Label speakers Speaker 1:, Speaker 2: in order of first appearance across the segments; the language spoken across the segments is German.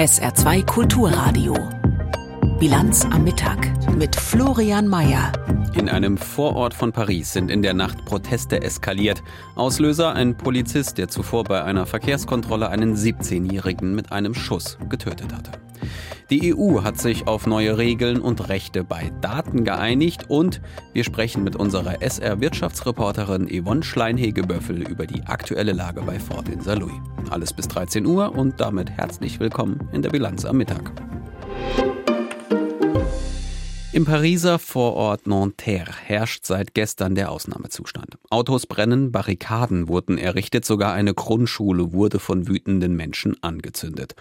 Speaker 1: SR2 Kulturradio. Bilanz am Mittag mit Florian Mayer.
Speaker 2: In einem Vorort von Paris sind in der Nacht Proteste eskaliert. Auslöser ein Polizist, der zuvor bei einer Verkehrskontrolle einen 17-Jährigen mit einem Schuss getötet hatte. Die EU hat sich auf neue Regeln und Rechte bei Daten geeinigt und wir sprechen mit unserer SR-Wirtschaftsreporterin Yvonne Schleinhegeböffel über die aktuelle Lage bei Ford in Saarlouis. Alles bis 13 Uhr und damit herzlich willkommen in der Bilanz am Mittag. Im Pariser Vorort Nanterre herrscht seit gestern der Ausnahmezustand. Autos brennen, Barrikaden wurden errichtet, sogar eine Grundschule wurde von wütenden Menschen angezündet.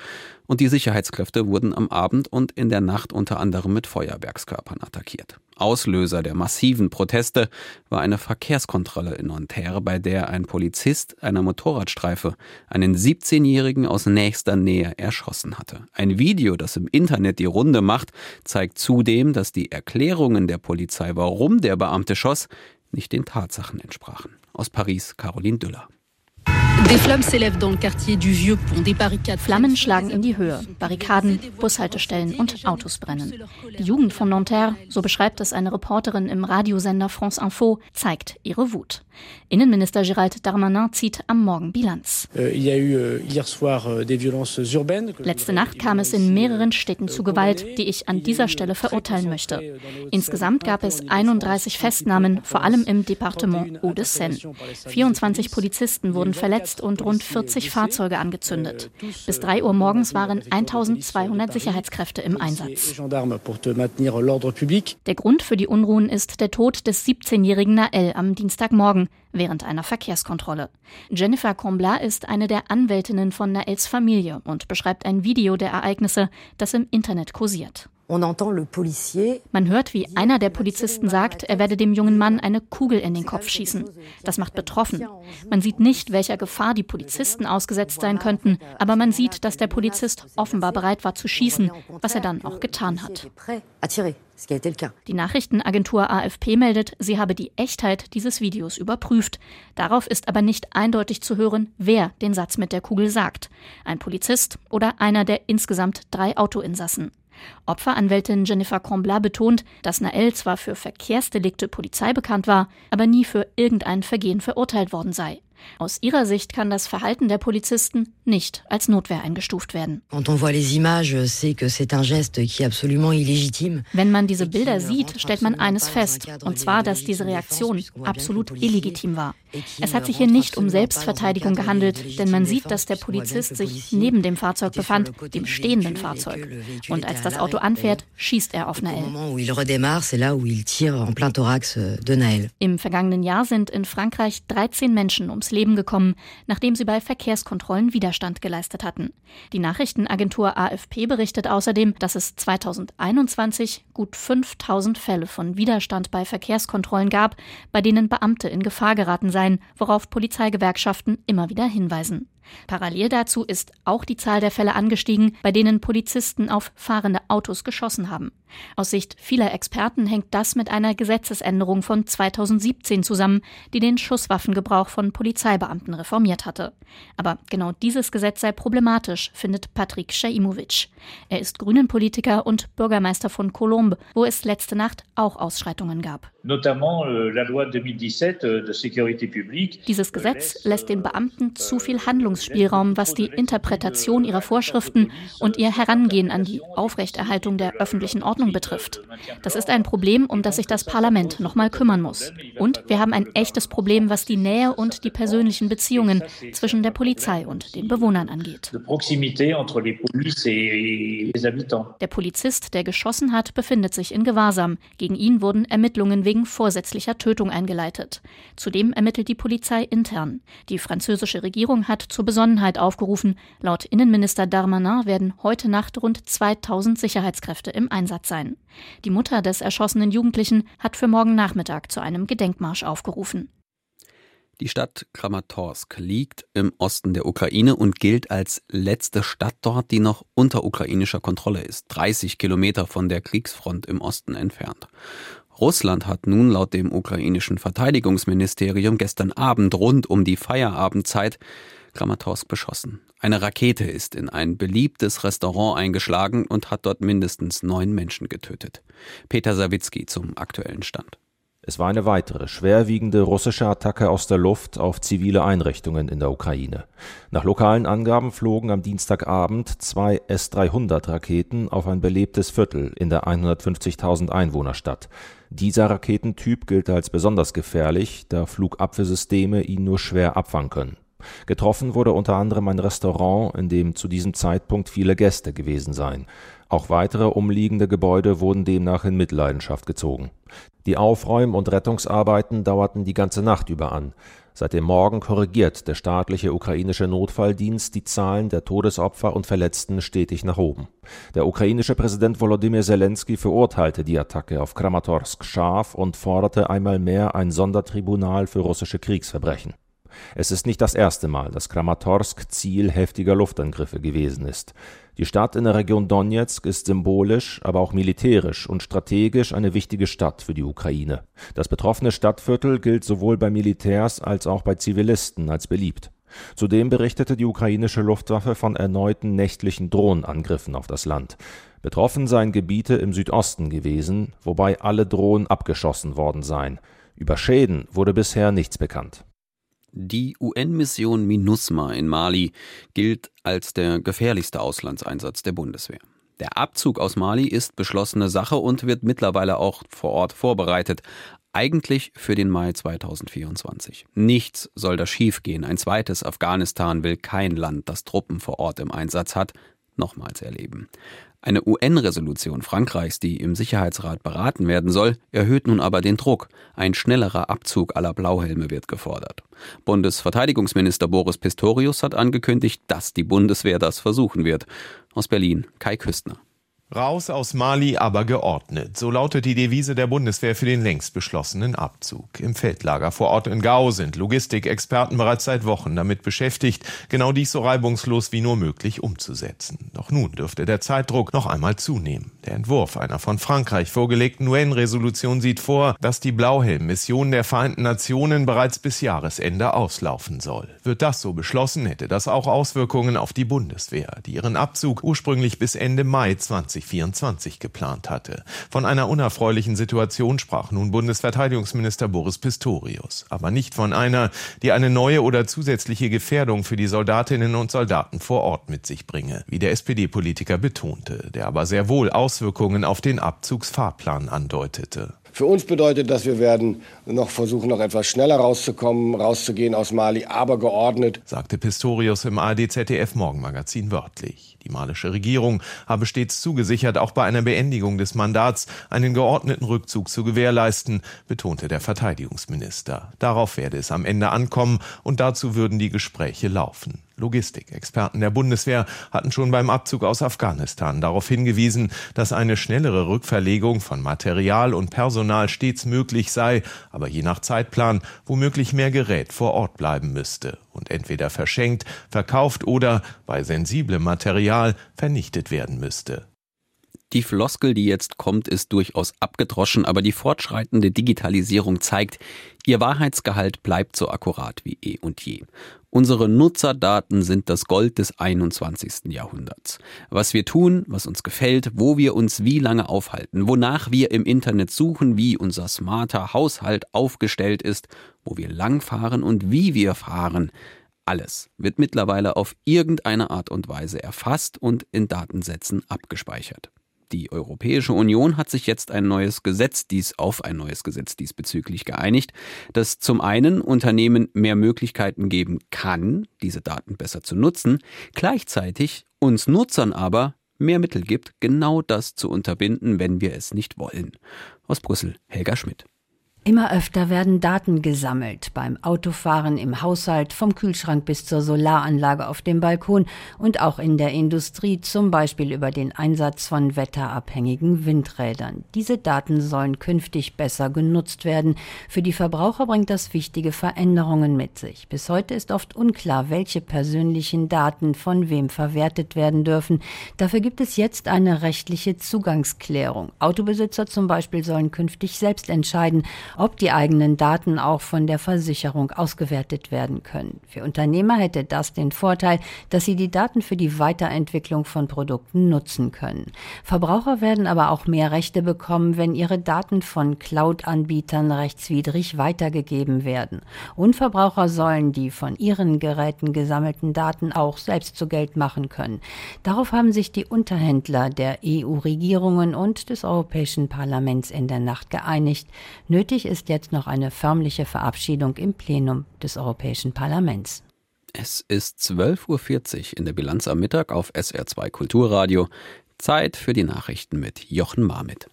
Speaker 2: Und die Sicherheitskräfte wurden am Abend und in der Nacht unter anderem mit Feuerwerkskörpern attackiert. Auslöser der massiven Proteste war eine Verkehrskontrolle in Nanterre, bei der ein Polizist einer Motorradstreife einen 17-Jährigen aus nächster Nähe erschossen hatte. Ein Video, das im Internet die Runde macht, zeigt zudem, dass die Erklärungen der Polizei, warum der Beamte schoss, nicht den Tatsachen entsprachen. Aus Paris Caroline Düller.
Speaker 3: Flammen schlagen in die Höhe, Barrikaden, Bushaltestellen und Autos brennen. Die Jugend von Nanterre, so beschreibt es eine Reporterin im Radiosender France Info, zeigt ihre Wut. Innenminister Gérald Darmanin zieht am Morgen Bilanz.
Speaker 4: Euh, euh, euh,
Speaker 3: Letzte Nacht kam es in mehreren Städten zu Gewalt, die ich an dieser Stelle verurteilen möchte. Insgesamt gab es 31 Festnahmen, vor allem im Departement Hauts-de-Seine. 24 Polizisten wurden verletzt und rund 40 Fahrzeuge angezündet. Bis 3 Uhr morgens waren 1200 Sicherheitskräfte im Einsatz. Der Grund für die Unruhen ist der Tod des 17-jährigen Nael am Dienstagmorgen während einer Verkehrskontrolle. Jennifer Comblat ist eine der Anwältinnen von Naels Familie und beschreibt ein Video der Ereignisse, das im Internet kursiert. Man hört, wie einer der Polizisten sagt, er werde dem jungen Mann eine Kugel in den Kopf schießen. Das macht betroffen. Man sieht nicht, welcher Gefahr die Polizisten ausgesetzt sein könnten, aber man sieht, dass der Polizist offenbar bereit war zu schießen, was er dann auch getan hat. Die Nachrichtenagentur AFP meldet, sie habe die Echtheit dieses Videos überprüft. Darauf ist aber nicht eindeutig zu hören, wer den Satz mit der Kugel sagt. Ein Polizist oder einer der insgesamt drei Autoinsassen. Opferanwältin Jennifer Comblat betont, dass Nael zwar für Verkehrsdelikte Polizei bekannt war, aber nie für irgendein Vergehen verurteilt worden sei. Aus ihrer Sicht kann das Verhalten der Polizisten nicht als Notwehr eingestuft werden. Wenn man diese Bilder sieht, stellt man eines fest, und zwar, dass diese Reaktion absolut illegitim war. Es hat sich hier nicht um Selbstverteidigung gehandelt, denn man sieht, dass der Polizist sich neben dem Fahrzeug befand, dem stehenden Fahrzeug. Und als das Auto anfährt, schießt er auf Nael. Im vergangenen Jahr sind in Frankreich 13 Menschen ums Leben gekommen, nachdem sie bei Verkehrskontrollen Widerstand geleistet hatten. Die Nachrichtenagentur AFP berichtet außerdem, dass es 2021 gut 5000 Fälle von Widerstand bei Verkehrskontrollen gab, bei denen Beamte in Gefahr geraten seien, worauf Polizeigewerkschaften immer wieder hinweisen. Parallel dazu ist auch die Zahl der Fälle angestiegen, bei denen Polizisten auf fahrende Autos geschossen haben. Aus Sicht vieler Experten hängt das mit einer Gesetzesänderung von 2017 zusammen, die den Schusswaffengebrauch von Polizeibeamten reformiert hatte. Aber genau dieses Gesetz sei problematisch, findet Patrick Shaimovic. Er ist Grünen-Politiker und Bürgermeister von Colombe, wo es letzte Nacht auch Ausschreitungen gab. Euh, euh, Dieses Gesetz lässt den Beamten zu viel Handlungsspielraum, was die Interpretation ihrer Vorschriften und ihr Herangehen an die Aufrechterhaltung der öffentlichen Ordnung betrifft. Das ist ein Problem, um das sich das Parlament noch mal kümmern muss. Und wir haben ein echtes Problem, was die Nähe und die persönlichen Beziehungen zwischen der Polizei und den Bewohnern angeht. Der Polizist, der geschossen hat, befindet sich in Gewahrsam. Gegen ihn wurden Ermittlungen wegen vorsätzlicher Tötung eingeleitet. Zudem ermittelt die Polizei intern. Die französische Regierung hat zur Besonnenheit aufgerufen. Laut Innenminister Darmanin werden heute Nacht rund 2000 Sicherheitskräfte im Einsatz sein. Die Mutter des erschossenen Jugendlichen hat für morgen Nachmittag zu einem Gedenkmarsch aufgerufen.
Speaker 2: Die Stadt Kramatorsk liegt im Osten der Ukraine und gilt als letzte Stadt dort, die noch unter ukrainischer Kontrolle ist, 30 Kilometer von der Kriegsfront im Osten entfernt. Russland hat nun laut dem ukrainischen Verteidigungsministerium gestern Abend rund um die Feierabendzeit Kramatorsk beschossen. Eine Rakete ist in ein beliebtes Restaurant eingeschlagen und hat dort mindestens neun Menschen getötet. Peter Sawicki zum aktuellen Stand.
Speaker 5: Es war eine weitere schwerwiegende russische Attacke aus der Luft auf zivile Einrichtungen in der Ukraine. Nach lokalen Angaben flogen am Dienstagabend zwei S-300-Raketen auf ein belebtes Viertel in der 150.000 Einwohnerstadt. Dieser Raketentyp gilt als besonders gefährlich, da Flugabwehrsysteme ihn nur schwer abfangen können. Getroffen wurde unter anderem ein Restaurant, in dem zu diesem Zeitpunkt viele Gäste gewesen seien. Auch weitere umliegende Gebäude wurden demnach in Mitleidenschaft gezogen. Die Aufräum- und Rettungsarbeiten dauerten die ganze Nacht über an. Seit dem Morgen korrigiert der staatliche ukrainische Notfalldienst die Zahlen der Todesopfer und Verletzten stetig nach oben. Der ukrainische Präsident Volodymyr Zelensky verurteilte die Attacke auf Kramatorsk scharf und forderte einmal mehr ein Sondertribunal für russische Kriegsverbrechen. Es ist nicht das erste Mal, dass Kramatorsk Ziel heftiger Luftangriffe gewesen ist. Die Stadt in der Region Donetsk ist symbolisch, aber auch militärisch und strategisch eine wichtige Stadt für die Ukraine. Das betroffene Stadtviertel gilt sowohl bei Militärs als auch bei Zivilisten als beliebt. Zudem berichtete die ukrainische Luftwaffe von erneuten nächtlichen Drohnenangriffen auf das Land. Betroffen seien Gebiete im Südosten gewesen, wobei alle Drohnen abgeschossen worden seien. Über Schäden wurde bisher nichts bekannt.
Speaker 2: Die UN-Mission MINUSMA in Mali gilt als der gefährlichste Auslandseinsatz der Bundeswehr. Der Abzug aus Mali ist beschlossene Sache und wird mittlerweile auch vor Ort vorbereitet. Eigentlich für den Mai 2024. Nichts soll da schiefgehen. Ein zweites Afghanistan will kein Land, das Truppen vor Ort im Einsatz hat, nochmals erleben. Eine UN-Resolution Frankreichs, die im Sicherheitsrat beraten werden soll, erhöht nun aber den Druck. Ein schnellerer Abzug aller Blauhelme wird gefordert. Bundesverteidigungsminister Boris Pistorius hat angekündigt, dass die Bundeswehr das versuchen wird. Aus Berlin Kai Küstner.
Speaker 6: Raus aus Mali, aber geordnet. So lautet die Devise der Bundeswehr für den längst beschlossenen Abzug. Im Feldlager vor Ort in Gau sind Logistikexperten bereits seit Wochen damit beschäftigt, genau dies so reibungslos wie nur möglich umzusetzen. Doch nun dürfte der Zeitdruck noch einmal zunehmen. Der Entwurf einer von Frankreich vorgelegten UN-Resolution sieht vor, dass die Blauhelm-Mission der Vereinten Nationen bereits bis Jahresende auslaufen soll. Wird das so beschlossen, hätte das auch Auswirkungen auf die Bundeswehr, die ihren Abzug ursprünglich bis Ende Mai 20 2024 geplant hatte. Von einer unerfreulichen Situation sprach nun Bundesverteidigungsminister Boris Pistorius, aber nicht von einer, die eine neue oder zusätzliche Gefährdung für die Soldatinnen und Soldaten vor Ort mit sich bringe, wie der SPD-Politiker betonte, der aber sehr wohl Auswirkungen auf den Abzugsfahrplan andeutete.
Speaker 7: Für uns bedeutet das, wir werden noch versuchen, noch etwas schneller rauszukommen, rauszugehen aus Mali, aber geordnet,
Speaker 6: sagte Pistorius im ARD-ZDF Morgenmagazin wörtlich. Die malische Regierung habe stets zugesichert, auch bei einer Beendigung des Mandats einen geordneten Rückzug zu gewährleisten, betonte der Verteidigungsminister. Darauf werde es am Ende ankommen und dazu würden die Gespräche laufen. Logistikexperten der Bundeswehr hatten schon beim Abzug aus Afghanistan darauf hingewiesen, dass eine schnellere Rückverlegung von Material und Personal stets möglich sei, aber je nach Zeitplan womöglich mehr Gerät vor Ort bleiben müsste und entweder verschenkt, verkauft oder bei sensiblem Material vernichtet werden müsste.
Speaker 2: Die Floskel, die jetzt kommt, ist durchaus abgedroschen, aber die fortschreitende Digitalisierung zeigt, ihr Wahrheitsgehalt bleibt so akkurat wie eh und je. Unsere Nutzerdaten sind das Gold des 21. Jahrhunderts. Was wir tun, was uns gefällt, wo wir uns wie lange aufhalten, wonach wir im Internet suchen, wie unser smarter Haushalt aufgestellt ist, wo wir langfahren und wie wir fahren, alles wird mittlerweile auf irgendeine Art und Weise erfasst und in Datensätzen abgespeichert. Die Europäische Union hat sich jetzt ein neues Gesetz dies auf ein neues Gesetz diesbezüglich geeinigt, das zum einen Unternehmen mehr Möglichkeiten geben kann, diese Daten besser zu nutzen, gleichzeitig uns Nutzern aber mehr Mittel gibt, genau das zu unterbinden, wenn wir es nicht wollen. Aus Brüssel, Helga Schmidt.
Speaker 8: Immer öfter werden Daten gesammelt, beim Autofahren, im Haushalt, vom Kühlschrank bis zur Solaranlage auf dem Balkon und auch in der Industrie, zum Beispiel über den Einsatz von wetterabhängigen Windrädern. Diese Daten sollen künftig besser genutzt werden. Für die Verbraucher bringt das wichtige Veränderungen mit sich. Bis heute ist oft unklar, welche persönlichen Daten von wem verwertet werden dürfen. Dafür gibt es jetzt eine rechtliche Zugangsklärung. Autobesitzer zum Beispiel sollen künftig selbst entscheiden, ob die eigenen Daten auch von der Versicherung ausgewertet werden können. Für Unternehmer hätte das den Vorteil, dass sie die Daten für die Weiterentwicklung von Produkten nutzen können. Verbraucher werden aber auch mehr Rechte bekommen, wenn ihre Daten von Cloud-Anbietern rechtswidrig weitergegeben werden. Und Verbraucher sollen die von ihren Geräten gesammelten Daten auch selbst zu Geld machen können. Darauf haben sich die Unterhändler der EU-Regierungen und des Europäischen Parlaments in der Nacht geeinigt. Nötig ist jetzt noch eine förmliche Verabschiedung im Plenum des Europäischen Parlaments.
Speaker 2: Es ist 12.40 Uhr in der Bilanz am Mittag auf SR2 Kulturradio. Zeit für die Nachrichten mit Jochen Marmit.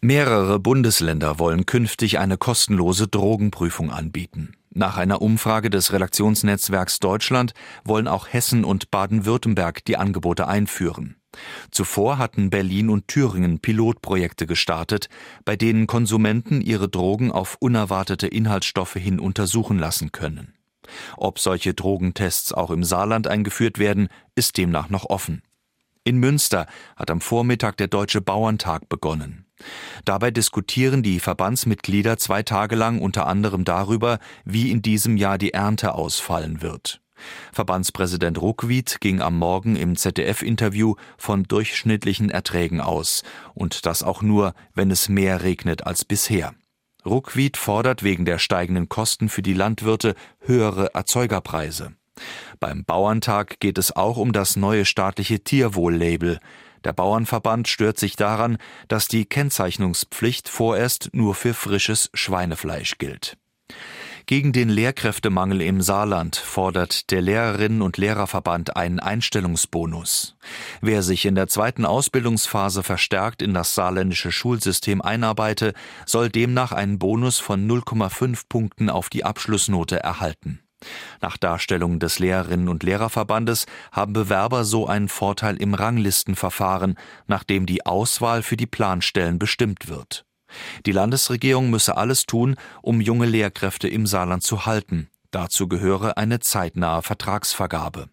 Speaker 9: Mehrere Bundesländer wollen künftig eine kostenlose Drogenprüfung anbieten. Nach einer Umfrage des Redaktionsnetzwerks Deutschland wollen auch Hessen und Baden-Württemberg die Angebote einführen. Zuvor hatten Berlin und Thüringen Pilotprojekte gestartet, bei denen Konsumenten ihre Drogen auf unerwartete Inhaltsstoffe hin untersuchen lassen können. Ob solche Drogentests auch im Saarland eingeführt werden, ist demnach noch offen. In Münster hat am Vormittag der Deutsche Bauerntag begonnen. Dabei diskutieren die Verbandsmitglieder zwei Tage lang unter anderem darüber, wie in diesem Jahr die Ernte ausfallen wird. Verbandspräsident Ruckwied ging am Morgen im ZDF-Interview von durchschnittlichen Erträgen aus und das auch nur, wenn es mehr regnet als bisher. Ruckwied fordert wegen der steigenden Kosten für die Landwirte höhere Erzeugerpreise. Beim Bauerntag geht es auch um das neue staatliche Tierwohl-Label. Der Bauernverband stört sich daran, dass die Kennzeichnungspflicht vorerst nur für frisches Schweinefleisch gilt. Gegen den Lehrkräftemangel im Saarland fordert der Lehrerinnen und Lehrerverband einen Einstellungsbonus. Wer sich in der zweiten Ausbildungsphase verstärkt in das saarländische Schulsystem einarbeite, soll demnach einen Bonus von 0,5 Punkten auf die Abschlussnote erhalten. Nach Darstellung des Lehrerinnen und Lehrerverbandes haben Bewerber so einen Vorteil im Ranglistenverfahren, nachdem die Auswahl für die Planstellen bestimmt wird. Die Landesregierung müsse alles tun, um junge Lehrkräfte im Saarland zu halten. Dazu gehöre eine zeitnahe Vertragsvergabe.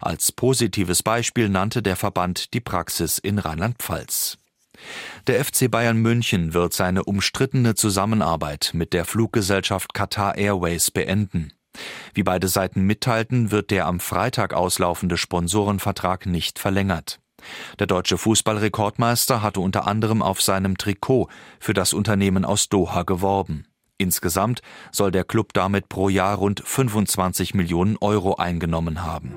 Speaker 9: Als positives Beispiel nannte der Verband die Praxis in Rheinland-Pfalz. Der FC Bayern München wird seine umstrittene Zusammenarbeit mit der Fluggesellschaft Qatar Airways beenden. Wie beide Seiten mitteilten, wird der am Freitag auslaufende Sponsorenvertrag nicht verlängert. Der deutsche Fußballrekordmeister hatte unter anderem auf seinem Trikot für das Unternehmen aus Doha geworben. Insgesamt soll der Club damit pro Jahr rund 25 Millionen Euro eingenommen haben.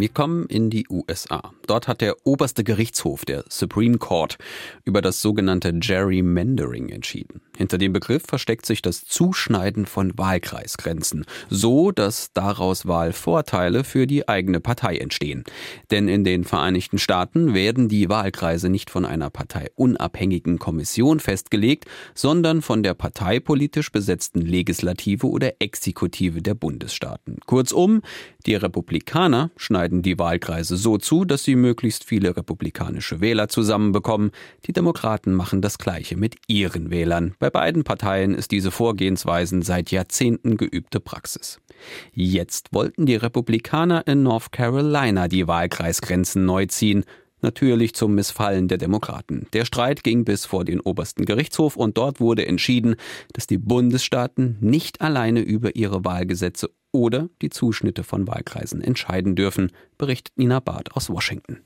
Speaker 2: Wir kommen in die USA. Dort hat der oberste Gerichtshof, der Supreme Court, über das sogenannte Gerrymandering entschieden. Hinter dem Begriff versteckt sich das Zuschneiden von Wahlkreisgrenzen, so dass daraus Wahlvorteile für die eigene Partei entstehen. Denn in den Vereinigten Staaten werden die Wahlkreise nicht von einer parteiunabhängigen Kommission festgelegt, sondern von der parteipolitisch besetzten Legislative oder Exekutive der Bundesstaaten. Kurzum, die Republikaner schneiden die Wahlkreise so zu, dass sie möglichst viele republikanische Wähler zusammenbekommen. Die Demokraten machen das Gleiche mit ihren Wählern. Bei beiden Parteien ist diese Vorgehensweisen seit Jahrzehnten geübte Praxis. Jetzt wollten die Republikaner in North Carolina die Wahlkreisgrenzen neu ziehen. Natürlich zum Missfallen der Demokraten. Der Streit ging bis vor den obersten Gerichtshof und dort wurde entschieden, dass die Bundesstaaten nicht alleine über ihre Wahlgesetze oder die Zuschnitte von Wahlkreisen entscheiden dürfen, berichtet Nina Barth aus Washington.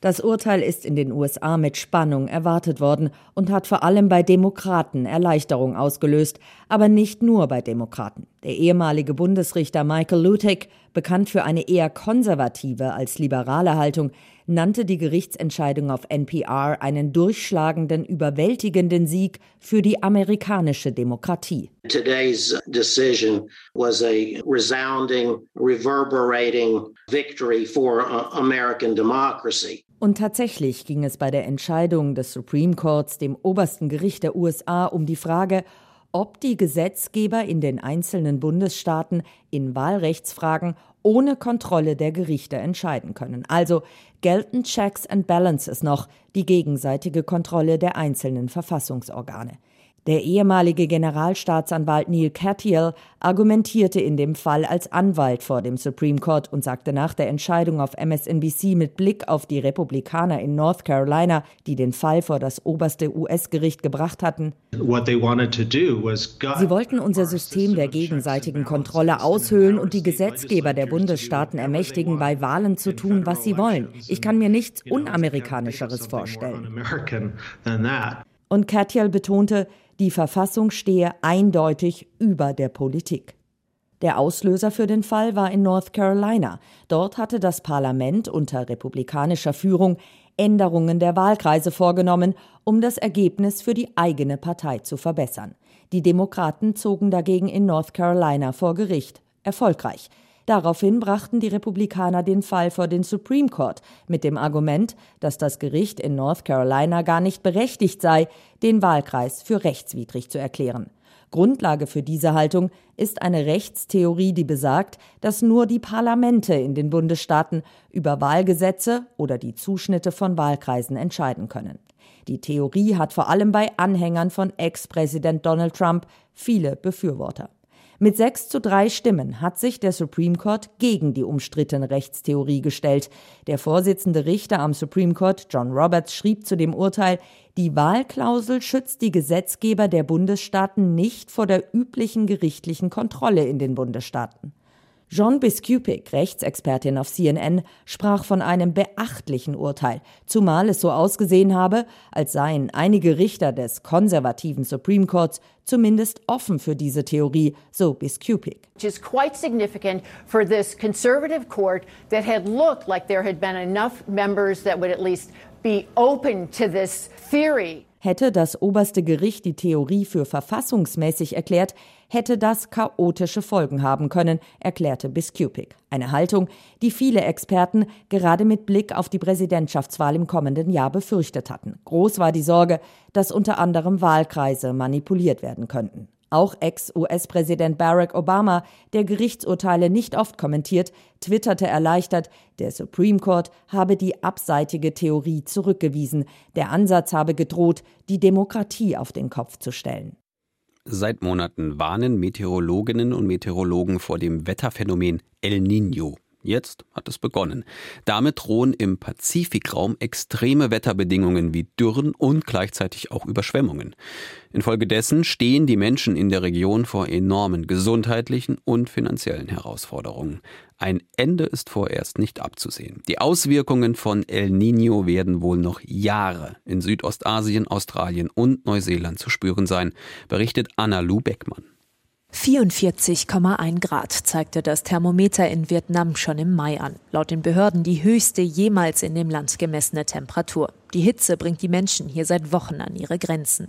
Speaker 10: Das Urteil ist in den USA mit Spannung erwartet worden und hat vor allem bei Demokraten Erleichterung ausgelöst, aber nicht nur bei Demokraten. Der ehemalige Bundesrichter Michael Lutek, bekannt für eine eher konservative als liberale Haltung, nannte die Gerichtsentscheidung auf NPR einen durchschlagenden, überwältigenden Sieg für die amerikanische Demokratie. Today's decision was a resounding, reverberating victory for uh, American democracy. Und tatsächlich ging es bei der Entscheidung des Supreme Courts, dem obersten Gericht der USA, um die Frage, ob die Gesetzgeber in den einzelnen Bundesstaaten in Wahlrechtsfragen ohne Kontrolle der Gerichte entscheiden können. Also gelten Checks and Balances noch, die gegenseitige Kontrolle der einzelnen Verfassungsorgane. Der ehemalige Generalstaatsanwalt Neil Katyal argumentierte in dem Fall als Anwalt vor dem Supreme Court und sagte nach der Entscheidung auf MSNBC mit Blick auf die Republikaner in North Carolina, die den Fall vor das oberste US-Gericht gebracht hatten. Sie wollten unser System der gegenseitigen Kontrolle aushöhlen und die Gesetzgeber der Bundesstaaten ermächtigen, bei Wahlen zu tun, was sie wollen. Ich kann mir nichts Unamerikanischeres vorstellen. Und Katyal betonte, die Verfassung stehe eindeutig über der Politik. Der Auslöser für den Fall war in North Carolina. Dort hatte das Parlament unter republikanischer Führung Änderungen der Wahlkreise vorgenommen, um das Ergebnis für die eigene Partei zu verbessern. Die Demokraten zogen dagegen in North Carolina vor Gericht. Erfolgreich. Daraufhin brachten die Republikaner den Fall vor den Supreme Court mit dem Argument, dass das Gericht in North Carolina gar nicht berechtigt sei, den Wahlkreis für rechtswidrig zu erklären. Grundlage für diese Haltung ist eine Rechtstheorie, die besagt, dass nur die Parlamente in den Bundesstaaten über Wahlgesetze oder die Zuschnitte von Wahlkreisen entscheiden können. Die Theorie hat vor allem bei Anhängern von Ex-Präsident Donald Trump viele Befürworter. Mit sechs zu drei Stimmen hat sich der Supreme Court gegen die umstrittene Rechtstheorie gestellt. Der Vorsitzende Richter am Supreme Court, John Roberts, schrieb zu dem Urteil, die Wahlklausel schützt die Gesetzgeber der Bundesstaaten nicht vor der üblichen gerichtlichen Kontrolle in den Bundesstaaten. John Biskupik, Rechtsexpertin auf CNN, sprach von einem beachtlichen Urteil, zumal es so ausgesehen habe, als seien einige Richter des konservativen Supreme Courts zumindest offen für diese Theorie, so Biskupik.
Speaker 11: Which is quite significant for this conservative court that had looked like there had been enough members that would at least be open to this theory.
Speaker 10: Hätte das oberste Gericht die Theorie für verfassungsmäßig erklärt, hätte das chaotische Folgen haben können, erklärte Biskupik. Eine Haltung, die viele Experten gerade mit Blick auf die Präsidentschaftswahl im kommenden Jahr befürchtet hatten. Groß war die Sorge, dass unter anderem Wahlkreise manipuliert werden könnten. Auch Ex-US-Präsident Barack Obama, der Gerichtsurteile nicht oft kommentiert, twitterte erleichtert, der Supreme Court habe die abseitige Theorie zurückgewiesen, der Ansatz habe gedroht, die Demokratie auf den Kopf zu stellen.
Speaker 2: Seit Monaten warnen Meteorologinnen und Meteorologen vor dem Wetterphänomen El Niño. Jetzt hat es begonnen. Damit drohen im Pazifikraum extreme Wetterbedingungen wie Dürren und gleichzeitig auch Überschwemmungen. Infolgedessen stehen die Menschen in der Region vor enormen gesundheitlichen und finanziellen Herausforderungen. Ein Ende ist vorerst nicht abzusehen. Die Auswirkungen von El Niño werden wohl noch Jahre in Südostasien, Australien und Neuseeland zu spüren sein, berichtet Anna Lu Beckmann.
Speaker 12: 44,1 Grad zeigte das Thermometer in Vietnam schon im Mai an. Laut den Behörden die höchste jemals in dem Land gemessene Temperatur. Die Hitze bringt die Menschen hier seit Wochen an ihre Grenzen.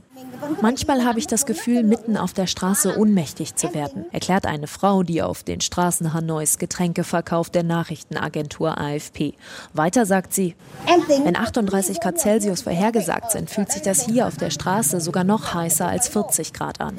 Speaker 12: Manchmal habe ich das Gefühl, mitten auf der Straße ohnmächtig zu werden, erklärt eine Frau, die auf den Straßen Hanois Getränke verkauft, der Nachrichtenagentur AFP. Weiter sagt sie, wenn 38 Grad Celsius vorhergesagt sind, fühlt sich das hier auf der Straße sogar noch heißer als 40 Grad an.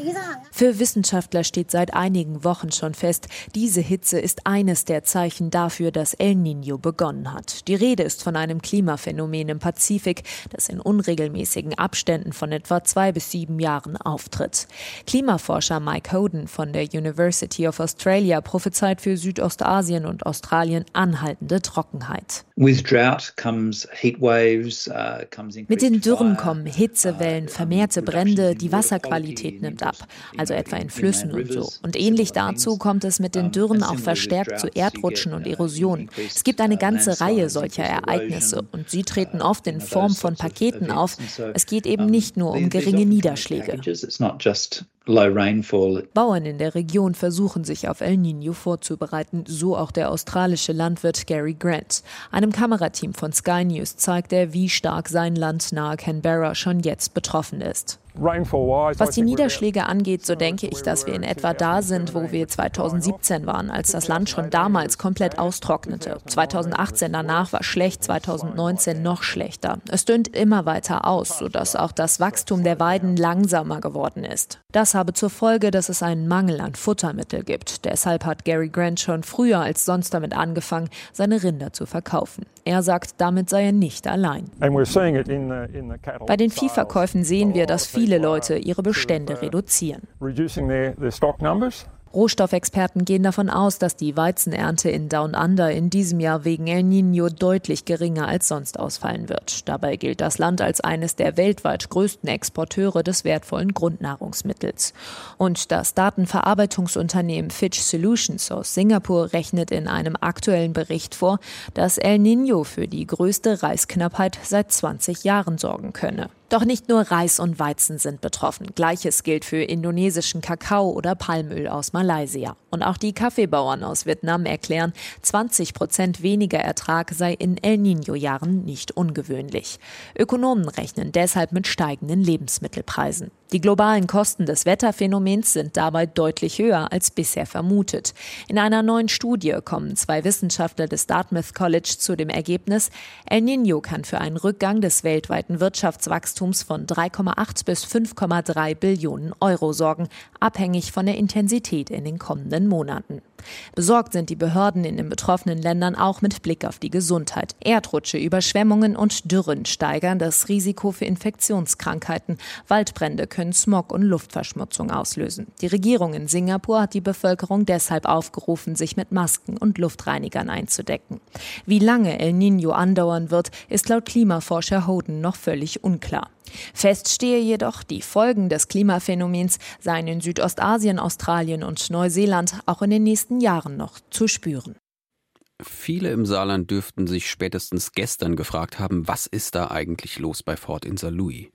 Speaker 12: Für Wissenschaftler steht seit einigen Wochen schon fest, diese Hitze ist eines der Zeichen dafür, dass El Niño begonnen hat. Die Rede ist von einem Klimaphänomen im Pazifik, Pazifik, das in unregelmäßigen Abständen von etwa zwei bis sieben Jahren auftritt. Klimaforscher Mike Hoden von der University of Australia prophezeit für Südostasien und Australien anhaltende Trockenheit.
Speaker 13: Uh,
Speaker 12: Mit den Dürren kommen Hitzewellen, vermehrte Brände, die Wasserqualität nimmt ab, also etwa in Flüssen und so. Und ähnlich dazu kommt es mit den Dürren auch verstärkt zu Erdrutschen und Erosion. Es gibt eine ganze Reihe solcher Ereignisse und sie treten oft in Form von Paketen auf. Es geht eben nicht nur um geringe Niederschläge. Bauern in der Region versuchen sich auf El Niño vorzubereiten, so auch der australische Landwirt Gary Grant. Einem Kamerateam von Sky News zeigt er, wie stark sein Land nahe Canberra schon jetzt betroffen ist. Was die Niederschläge angeht, so denke ich, dass wir in etwa da sind, wo wir 2017 waren, als das Land schon damals komplett austrocknete. 2018 danach war schlecht, 2019 noch schlechter. Es dünnt immer weiter aus, sodass auch das Wachstum der Weiden langsamer geworden ist. Das habe zur Folge, dass es einen Mangel an Futtermittel gibt. Deshalb hat Gary Grant schon früher als sonst damit angefangen, seine Rinder zu verkaufen. Er sagt, damit sei er nicht allein. Bei den Viehverkäufen sehen wir, dass viele viele Leute ihre Bestände reduzieren. Rohstoffexperten gehen davon aus, dass die Weizenernte in Down Under in diesem Jahr wegen El Nino deutlich geringer als sonst ausfallen wird. Dabei gilt das Land als eines der weltweit größten Exporteure des wertvollen Grundnahrungsmittels. Und das Datenverarbeitungsunternehmen Fitch Solutions aus Singapur rechnet in einem aktuellen Bericht vor, dass El Nino für die größte Reisknappheit seit 20 Jahren sorgen könne. Doch nicht nur Reis und Weizen sind betroffen. Gleiches gilt für indonesischen Kakao oder Palmöl aus Malaysia. Und auch die Kaffeebauern aus Vietnam erklären, 20 Prozent weniger Ertrag sei in El Nino-Jahren nicht ungewöhnlich. Ökonomen rechnen deshalb mit steigenden Lebensmittelpreisen. Die globalen Kosten des Wetterphänomens sind dabei deutlich höher als bisher vermutet. In einer neuen Studie kommen zwei Wissenschaftler des Dartmouth College zu dem Ergebnis, El Nino kann für einen Rückgang des weltweiten Wirtschaftswachstums von 3,8 bis 5,3 Billionen Euro sorgen, abhängig von der Intensität in den kommenden Monaten. Besorgt sind die Behörden in den betroffenen Ländern auch mit Blick auf die Gesundheit. Erdrutsche, Überschwemmungen und Dürren steigern das Risiko für Infektionskrankheiten. Waldbrände können Smog und Luftverschmutzung auslösen. Die Regierung in Singapur hat die Bevölkerung deshalb aufgerufen, sich mit Masken und Luftreinigern einzudecken. Wie lange El Nino andauern wird, ist laut Klimaforscher Hoden noch völlig unklar. Fest stehe jedoch, die Folgen des Klimaphänomens seien in Südostasien, Australien und Neuseeland auch in den nächsten Jahren noch zu spüren.
Speaker 2: Viele im Saarland dürften sich spätestens gestern gefragt haben, was ist da eigentlich los bei Fort in St. Louis?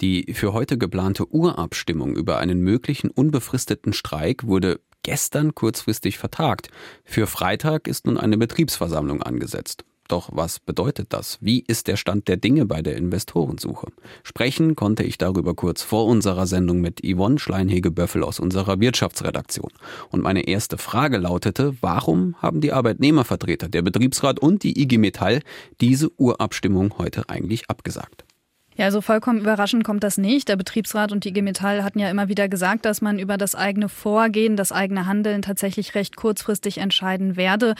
Speaker 2: Die für heute geplante Urabstimmung über einen möglichen unbefristeten Streik wurde gestern kurzfristig vertagt. Für Freitag ist nun eine Betriebsversammlung angesetzt. Doch was bedeutet das? Wie ist der Stand der Dinge bei der Investorensuche? Sprechen konnte ich darüber kurz vor unserer Sendung mit Yvonne Schleinhege-Böffel aus unserer Wirtschaftsredaktion. Und meine erste Frage lautete, warum haben die Arbeitnehmervertreter, der Betriebsrat und die IG Metall diese Urabstimmung heute eigentlich abgesagt?
Speaker 13: Ja, also vollkommen überraschend kommt das nicht. Der Betriebsrat und die IG Metall hatten ja immer wieder gesagt, dass man über das eigene Vorgehen, das eigene Handeln tatsächlich recht kurzfristig entscheiden werde,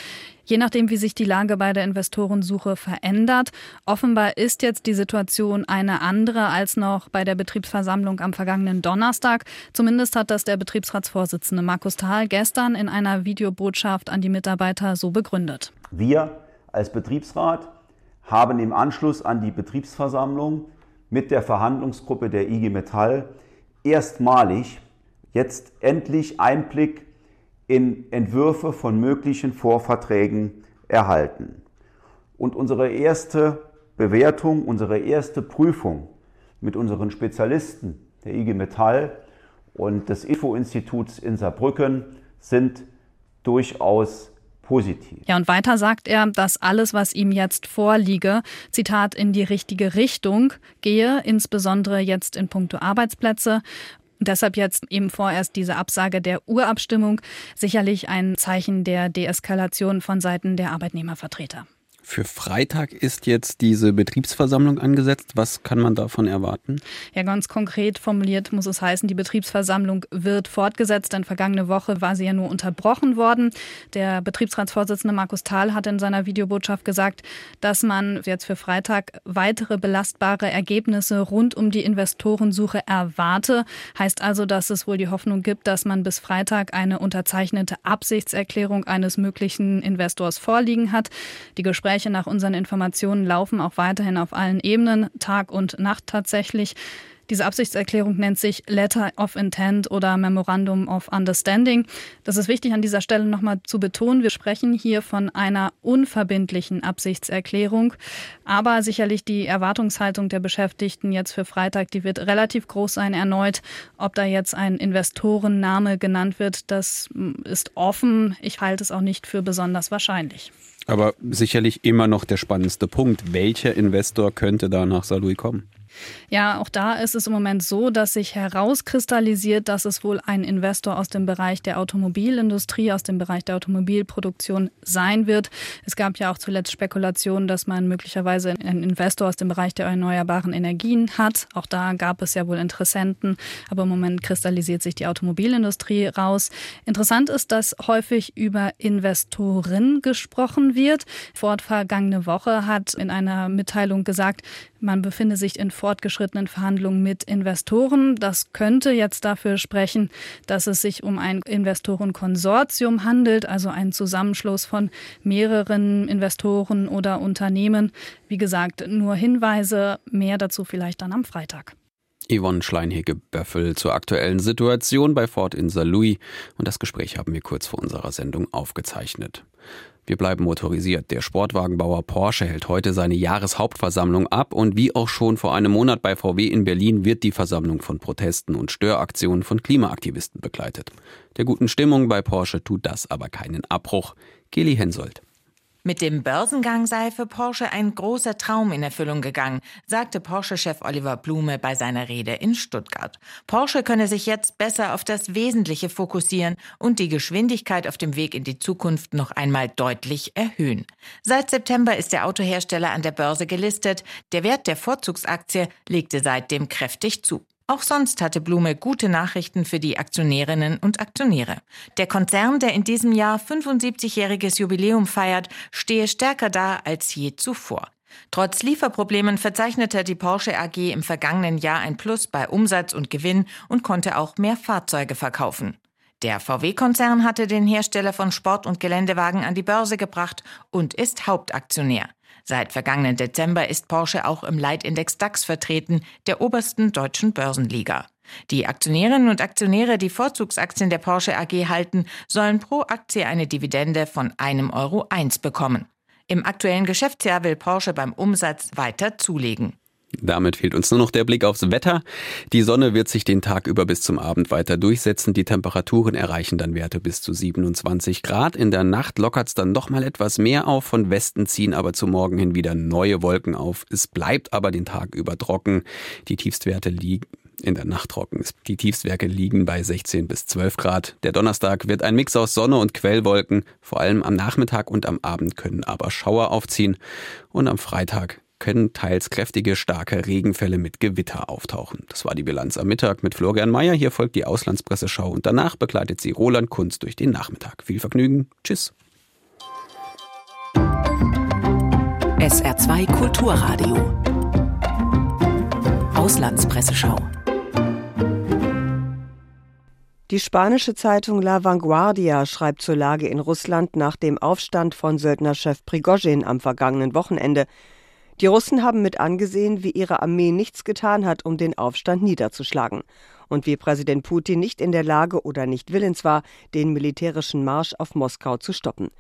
Speaker 13: je nachdem, wie sich die Lage bei der Investorensuche verändert. Offenbar ist jetzt die Situation eine andere als noch bei der Betriebsversammlung am vergangenen Donnerstag. Zumindest hat das der Betriebsratsvorsitzende Markus Thal gestern in einer Videobotschaft an die Mitarbeiter so begründet.
Speaker 14: Wir als Betriebsrat haben im Anschluss an die Betriebsversammlung mit der Verhandlungsgruppe der IG Metall erstmalig jetzt endlich Einblick in Entwürfe von möglichen Vorverträgen erhalten. Und unsere erste Bewertung, unsere erste Prüfung mit unseren Spezialisten der IG Metall und des IFO-Instituts in Saarbrücken sind durchaus positiv.
Speaker 13: Ja, und weiter sagt er, dass alles, was ihm jetzt vorliege, Zitat, in die richtige Richtung gehe, insbesondere jetzt in puncto Arbeitsplätze. Deshalb jetzt eben vorerst diese Absage der Urabstimmung sicherlich ein Zeichen der Deeskalation von Seiten der Arbeitnehmervertreter.
Speaker 2: Für Freitag ist jetzt diese Betriebsversammlung angesetzt. Was kann man davon erwarten?
Speaker 13: Ja, ganz konkret formuliert muss es heißen, die Betriebsversammlung wird fortgesetzt, denn vergangene Woche war sie ja nur unterbrochen worden. Der Betriebsratsvorsitzende Markus Thal hat in seiner Videobotschaft gesagt, dass man jetzt für Freitag weitere belastbare Ergebnisse rund um die Investorensuche erwarte. Heißt also, dass es wohl die Hoffnung gibt, dass man bis Freitag eine unterzeichnete Absichtserklärung eines möglichen Investors vorliegen hat. Die Gespräche Gespräche nach unseren Informationen laufen auch weiterhin auf allen Ebenen, Tag und Nacht tatsächlich. Diese Absichtserklärung nennt sich Letter of Intent oder Memorandum of Understanding. Das ist wichtig an dieser Stelle nochmal zu betonen. Wir sprechen hier von einer unverbindlichen Absichtserklärung. Aber sicherlich die Erwartungshaltung der Beschäftigten jetzt für Freitag, die wird relativ groß sein erneut. Ob da jetzt ein Investorenname genannt wird, das ist offen. Ich halte es auch nicht für besonders wahrscheinlich.
Speaker 2: Aber sicherlich immer noch der spannendste Punkt. Welcher Investor könnte da nach Salui kommen?
Speaker 13: Ja, auch da ist es im Moment so, dass sich herauskristallisiert, dass es wohl ein Investor aus dem Bereich der Automobilindustrie, aus dem Bereich der Automobilproduktion sein wird. Es gab ja auch zuletzt Spekulationen, dass man möglicherweise einen Investor aus dem Bereich der erneuerbaren Energien hat. Auch da gab es ja wohl Interessenten, aber im Moment kristallisiert sich die Automobilindustrie raus. Interessant ist, dass häufig über Investoren gesprochen wird. Ford vergangene Woche hat in einer Mitteilung gesagt, Man befinde sich in fortgeschrittenen Verhandlungen mit Investoren. Das könnte jetzt dafür sprechen, dass es sich um ein Investorenkonsortium handelt, also einen Zusammenschluss von mehreren Investoren oder Unternehmen. Wie gesagt, nur Hinweise, mehr dazu vielleicht dann am Freitag.
Speaker 2: Yvonne Schleinhege-Böffel zur aktuellen Situation bei Ford in Saarlouis. Und das Gespräch haben wir kurz vor unserer Sendung aufgezeichnet. Wir bleiben motorisiert. Der Sportwagenbauer Porsche hält heute seine Jahreshauptversammlung ab und wie auch schon vor einem Monat bei VW in Berlin wird die Versammlung von Protesten und Störaktionen von Klimaaktivisten begleitet. Der guten Stimmung bei Porsche tut das aber keinen Abbruch. Kelly Hensoldt.
Speaker 15: Mit dem Börsengang sei für Porsche ein großer Traum in Erfüllung gegangen, sagte Porsche-Chef Oliver Blume bei seiner Rede in Stuttgart. Porsche könne sich jetzt besser auf das Wesentliche fokussieren und die Geschwindigkeit auf dem Weg in die Zukunft noch einmal deutlich erhöhen. Seit September ist der Autohersteller an der Börse gelistet. Der Wert der Vorzugsaktie legte seitdem kräftig zu. Auch sonst hatte Blume gute Nachrichten für die Aktionärinnen und Aktionäre. Der Konzern, der in diesem Jahr 75-jähriges Jubiläum feiert, stehe stärker da als je zuvor. Trotz Lieferproblemen verzeichnete die Porsche AG im vergangenen Jahr ein Plus bei Umsatz und Gewinn und konnte auch mehr Fahrzeuge verkaufen. Der VW-Konzern hatte den Hersteller von Sport- und Geländewagen an die Börse gebracht und ist Hauptaktionär. Seit vergangenen Dezember ist Porsche auch im Leitindex DAX vertreten, der obersten deutschen Börsenliga. Die Aktionärinnen und Aktionäre, die Vorzugsaktien der Porsche AG halten, sollen pro Aktie eine Dividende von einem Euro eins bekommen. Im aktuellen Geschäftsjahr will Porsche beim Umsatz weiter zulegen.
Speaker 2: Damit fehlt uns nur noch der Blick aufs Wetter. Die Sonne wird sich den Tag über bis zum Abend weiter durchsetzen. Die Temperaturen erreichen dann Werte bis zu 27 Grad. In der Nacht lockert es dann noch mal etwas mehr auf. Von Westen ziehen aber zu Morgen hin wieder neue Wolken auf. Es bleibt aber den Tag über trocken. Die Tiefstwerte liegen in der Nacht trocken. Die Tiefstwerte liegen bei 16 bis 12 Grad. Der Donnerstag wird ein Mix aus Sonne und Quellwolken. Vor allem am Nachmittag und am Abend können aber Schauer aufziehen. Und am Freitag können teils kräftige, starke Regenfälle mit Gewitter auftauchen. Das war die Bilanz am Mittag mit Florian Mayer. Hier folgt die Auslandspresseschau und danach begleitet sie Roland Kunz durch den Nachmittag. Viel Vergnügen. Tschüss.
Speaker 1: SR2 Kulturradio. Auslandspresseschau.
Speaker 16: Die spanische Zeitung La Vanguardia schreibt zur Lage in Russland nach dem Aufstand von Söldnerchef Prigozhin am vergangenen Wochenende. Die Russen haben mit angesehen, wie ihre Armee nichts getan hat, um den Aufstand niederzuschlagen und wie Präsident Putin nicht in der Lage oder nicht willens war, den militärischen Marsch auf Moskau zu stoppen.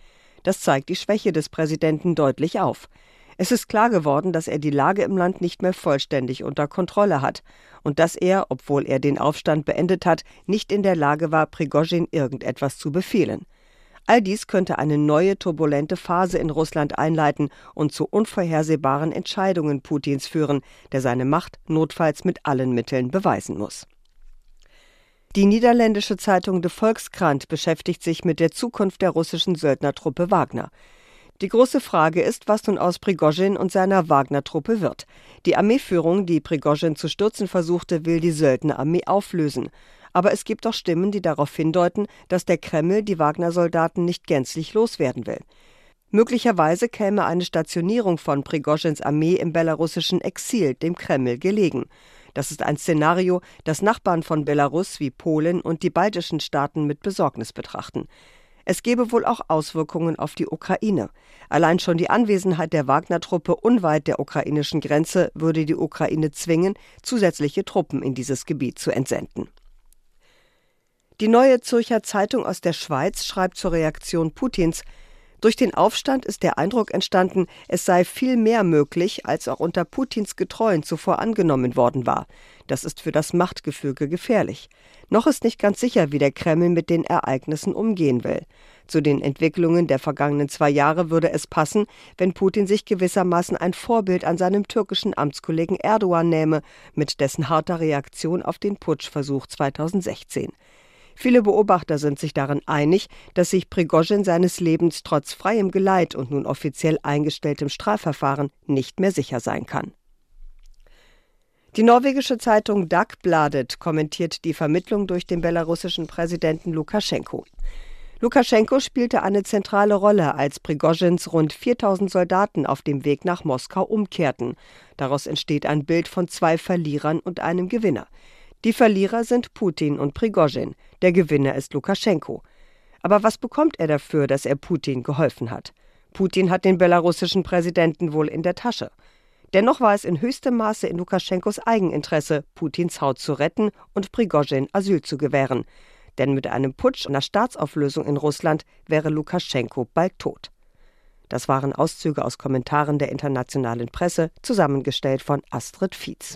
Speaker 16: Das zeigt die Schwäche des Präsidenten deutlich auf. Es ist klar geworden, dass er die Lage im Land nicht mehr vollständig unter Kontrolle hat und dass er, obwohl er den Aufstand beendet hat, nicht in der Lage war, Prigozhin irgendetwas zu befehlen. All dies könnte eine neue turbulente Phase in Russland einleiten und zu unvorhersehbaren Entscheidungen Putins führen, der seine Macht notfalls mit allen Mitteln beweisen muss. Die niederländische Zeitung De Volkskrant beschäftigt sich mit der Zukunft der russischen Söldnertruppe Wagner. Die große Frage ist, was nun aus Prigozhin und seiner Wagner-Truppe wird. Die Armeeführung, die Prigozhin zu stürzen versuchte, will die Söldnerarmee auflösen. Aber es gibt auch Stimmen, die darauf hindeuten, dass der Kreml die Wagner-Soldaten nicht gänzlich loswerden will. Möglicherweise käme eine Stationierung von Prigozhins Armee im belarussischen Exil dem Kreml gelegen. Das ist ein Szenario, das Nachbarn von Belarus wie Polen und die baltischen Staaten mit Besorgnis betrachten. Es gebe wohl auch Auswirkungen auf die Ukraine. Allein schon die Anwesenheit der Wagner-Truppe unweit der ukrainischen Grenze würde die Ukraine zwingen, zusätzliche Truppen in dieses Gebiet zu entsenden. Die Neue Zürcher Zeitung aus der Schweiz schreibt zur Reaktion Putins, durch den Aufstand ist der Eindruck entstanden, es sei viel mehr möglich, als auch unter Putins Getreuen zuvor angenommen worden war. Das ist für das Machtgefüge gefährlich. Noch ist nicht ganz sicher, wie der Kreml mit den Ereignissen umgehen will. Zu den Entwicklungen der vergangenen zwei Jahre würde es passen, wenn Putin sich gewissermaßen ein Vorbild an seinem türkischen Amtskollegen Erdogan nähme, mit dessen harter Reaktion auf den Putschversuch 2016. Viele Beobachter sind sich darin einig, dass sich Prigozhin seines Lebens trotz freiem Geleit und nun offiziell eingestelltem Strafverfahren nicht mehr sicher sein kann. Die norwegische Zeitung Dagbladet kommentiert die Vermittlung durch den belarussischen Präsidenten Lukaschenko. Lukaschenko spielte eine zentrale Rolle, als Prigozhins rund 4000 Soldaten auf dem Weg nach Moskau umkehrten. Daraus entsteht ein Bild von zwei Verlierern und einem Gewinner. Die Verlierer sind Putin und Prigozhin, der Gewinner ist Lukaschenko. Aber was bekommt er dafür, dass er Putin geholfen hat? Putin hat den belarussischen Präsidenten wohl in der Tasche. Dennoch war es in höchstem Maße in Lukaschenkos Eigeninteresse, Putins Haut zu retten und Prigozhin Asyl zu gewähren. Denn mit einem Putsch und einer Staatsauflösung in Russland wäre Lukaschenko bald tot. Das waren Auszüge aus Kommentaren der internationalen Presse, zusammengestellt von Astrid Fietz.